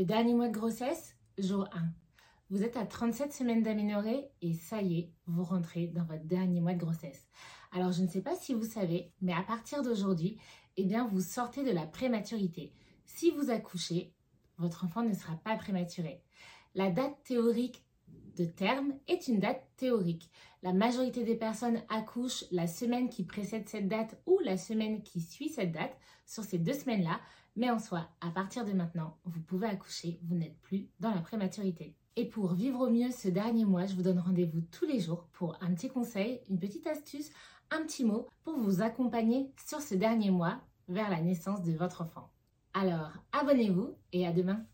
Le dernier mois de grossesse, jour 1. Vous êtes à 37 semaines d'aménorrhée et ça y est, vous rentrez dans votre dernier mois de grossesse. Alors je ne sais pas si vous savez, mais à partir d'aujourd'hui, eh bien vous sortez de la prématurité. Si vous accouchez, votre enfant ne sera pas prématuré. La date théorique terme est une date théorique. La majorité des personnes accouchent la semaine qui précède cette date ou la semaine qui suit cette date sur ces deux semaines-là. Mais en soi, à partir de maintenant, vous pouvez accoucher, vous n'êtes plus dans la prématurité. Et pour vivre au mieux ce dernier mois, je vous donne rendez-vous tous les jours pour un petit conseil, une petite astuce, un petit mot pour vous accompagner sur ce dernier mois vers la naissance de votre enfant. Alors, abonnez-vous et à demain